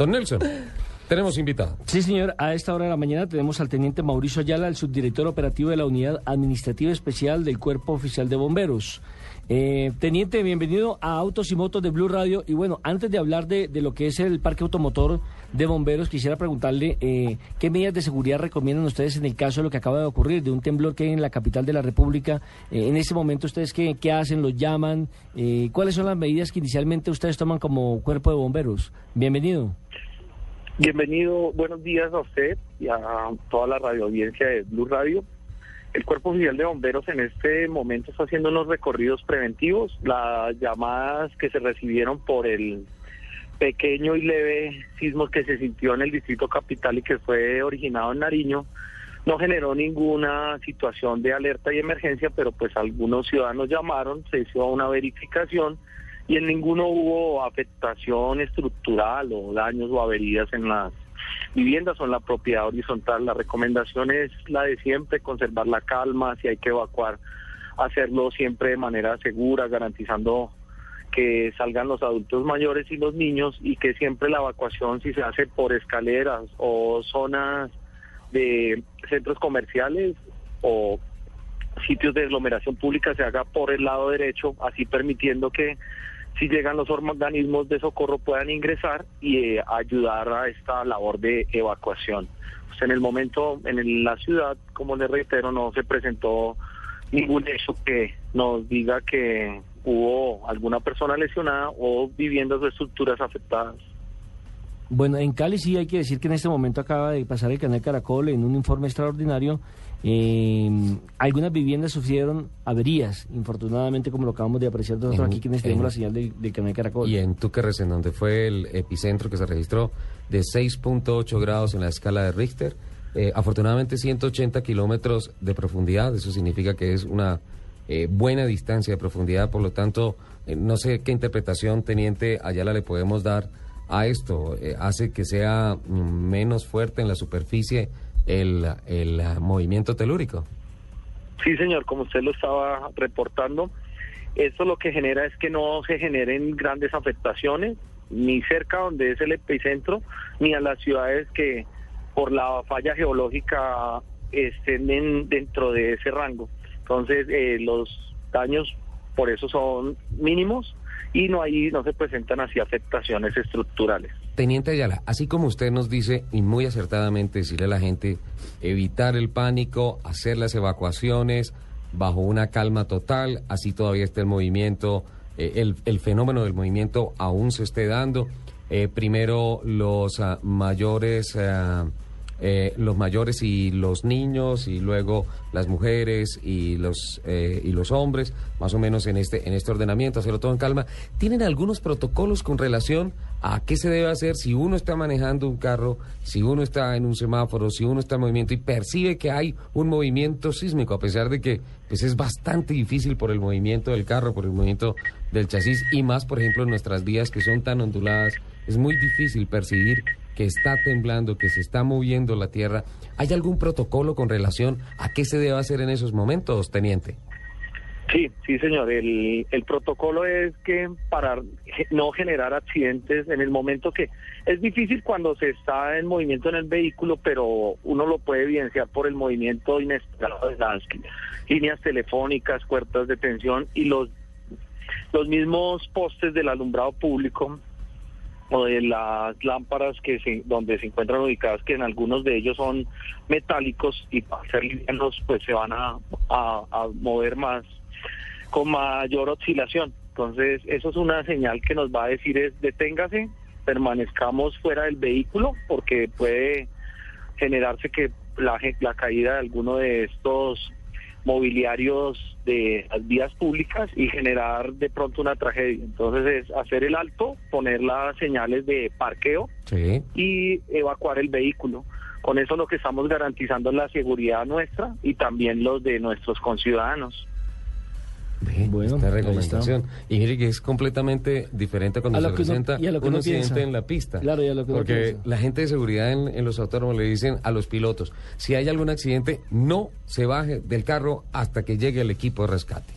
Don Nelson, tenemos invitado. Sí, señor. A esta hora de la mañana tenemos al teniente Mauricio Ayala, el subdirector operativo de la Unidad Administrativa Especial del Cuerpo Oficial de Bomberos. Eh, teniente, bienvenido a Autos y Motos de Blue Radio. Y bueno, antes de hablar de, lo que es el parque automotor de bomberos, quisiera preguntarle eh, qué medidas de seguridad recomiendan ustedes en el caso de lo que acaba de ocurrir, de un temblor que hay en la capital de la República. Eh, en ese momento, ¿ustedes qué, qué hacen? ¿Los llaman? Eh, ¿Cuáles son las medidas que inicialmente ustedes toman como cuerpo de bomberos? Bienvenido. Bienvenido, buenos días a usted y a toda la radio audiencia de Blue Radio. El Cuerpo Oficial de Bomberos en este momento está haciendo unos recorridos preventivos. Las llamadas que se recibieron por el pequeño y leve sismo que se sintió en el Distrito Capital y que fue originado en Nariño no generó ninguna situación de alerta y emergencia, pero pues algunos ciudadanos llamaron, se hizo una verificación y en ninguno hubo afectación estructural o daños o averías en las viviendas o en la propiedad horizontal. La recomendación es la de siempre, conservar la calma, si hay que evacuar, hacerlo siempre de manera segura, garantizando que salgan los adultos mayores y los niños y que siempre la evacuación si se hace por escaleras o zonas de centros comerciales o sitios de aglomeración pública se haga por el lado derecho, así permitiendo que si llegan los organismos de socorro puedan ingresar y eh, ayudar a esta labor de evacuación. Pues en el momento, en la ciudad, como les reitero, no se presentó ningún hecho que nos diga que hubo alguna persona lesionada o viviendas o estructuras afectadas. Bueno, en Cali sí hay que decir que en este momento acaba de pasar el canal Caracol en un informe extraordinario. Eh, algunas viviendas sufrieron averías, infortunadamente, como lo acabamos de apreciar nosotros En- aquí quienes en- tenemos la señal del, del canal Caracol. Y en Túquerres, en donde fue el epicentro que se registró de 6.8 grados en la escala de Richter, eh, afortunadamente 180 kilómetros de profundidad, eso significa que es una eh, buena distancia de profundidad, por lo tanto, eh, no sé qué interpretación, teniente Ayala, le podemos dar a esto. Eh, ¿Hace que sea mm, menos fuerte en la superficie el, el ah, movimiento telúrico? Sí, señor, como usted lo estaba reportando, esto lo que genera es que no se generen grandes afectaciones, ni cerca donde es el epicentro, ni a las ciudades que por la falla geológica estén en- dentro de ese rango. Entonces, eh, los daños por eso son mínimos y no hay, no se presentan así afectaciones estructurales. Teniente Ayala, así como usted nos dice, y muy acertadamente decirle a la gente, evitar el pánico, hacer las evacuaciones bajo una calma total, así todavía esté el movimiento, eh, el, el fenómeno del movimiento aún se esté dando. Eh, primero los ah, mayores... ah, eh, los mayores y los niños y luego las mujeres y los eh, y los hombres más o menos en este en este ordenamiento hacerlo todo en calma. Tienen algunos protocolos con relación a qué se debe hacer si uno está manejando un carro si uno está en un semáforo si uno está en movimiento y percibe que hay un movimiento sísmico a pesar de que pues es bastante difícil por el movimiento del carro por el movimiento del chasis y más por ejemplo en nuestras vías que son tan onduladas es muy difícil percibir que está temblando, que se está moviendo la tierra. ¿Hay algún protocolo con relación a qué se debe hacer en esos momentos, teniente? Sí, sí, señor. El, el protocolo es que para no generar accidentes en el momento que es difícil cuando se está en movimiento en el vehículo, pero uno lo puede evidenciar por el movimiento inesperado de las líneas telefónicas, puertas de tensión y los los mismos postes del alumbrado público o de las lámparas que se, donde se encuentran ubicadas, que en algunos de ellos son metálicos y para ser livianos pues se van a, a- a mover más con mayor oscilación. Entonces eso es una señal que nos va a decir es deténgase, permanezcamos fuera del vehículo porque puede generarse que la, la caída de alguno de estos mobiliarios de las vías públicas y generar de pronto una tragedia. Entonces es hacer el alto, poner las señales de parqueo Sí. y evacuar el vehículo. Con eso lo que estamos garantizando es la seguridad nuestra y también los de nuestros conciudadanos. Bueno, esta recomendación. Y mire que es completamente diferente cuando A se presenta y a lo que un accidente piensa. en la pista. Claro, y a lo que Porque la gente de seguridad en, en los autónomos le dicen a los pilotos, si hay algún accidente, no se baje del carro hasta que llegue el equipo de rescate.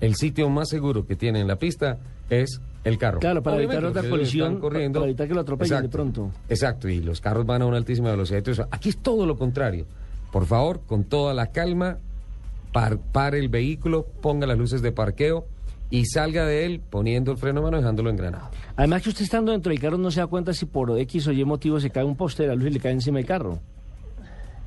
El sitio más seguro que tiene en la pista es el carro. Claro, para Obviamente, evitar otra colisión, corriendo. para evitar que lo atropellen de pronto. Exacto, y los carros van a una altísima velocidad. eso. Aquí es todo lo contrario. Por favor, con toda la calma, par, pare el vehículo, ponga las luces de parqueo y salga de él poniendo el freno a mano, dejándolo engranado. Además que usted estando dentro del carro no se da cuenta si por X o Y motivo se cae un poste de la luz y le cae encima del carro.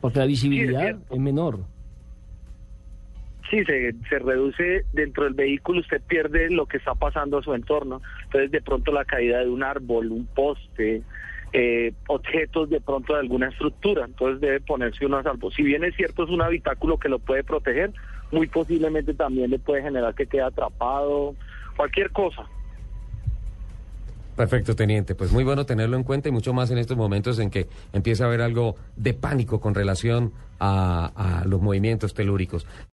Porque la visibilidad es menor. Sí, se, se reduce dentro del vehículo, usted pierde lo que está pasando a su entorno. Entonces, de pronto la caída de un árbol, un poste, eh, objetos de pronto de alguna estructura. Entonces, debe ponerse uno a salvo. Si bien es cierto, es un habitáculo que lo puede proteger, muy posiblemente también le puede generar que quede atrapado, cualquier cosa. Perfecto, teniente. Pues muy bueno tenerlo en cuenta y mucho más en estos momentos en que empieza a haber algo de pánico con relación a, a los movimientos telúricos.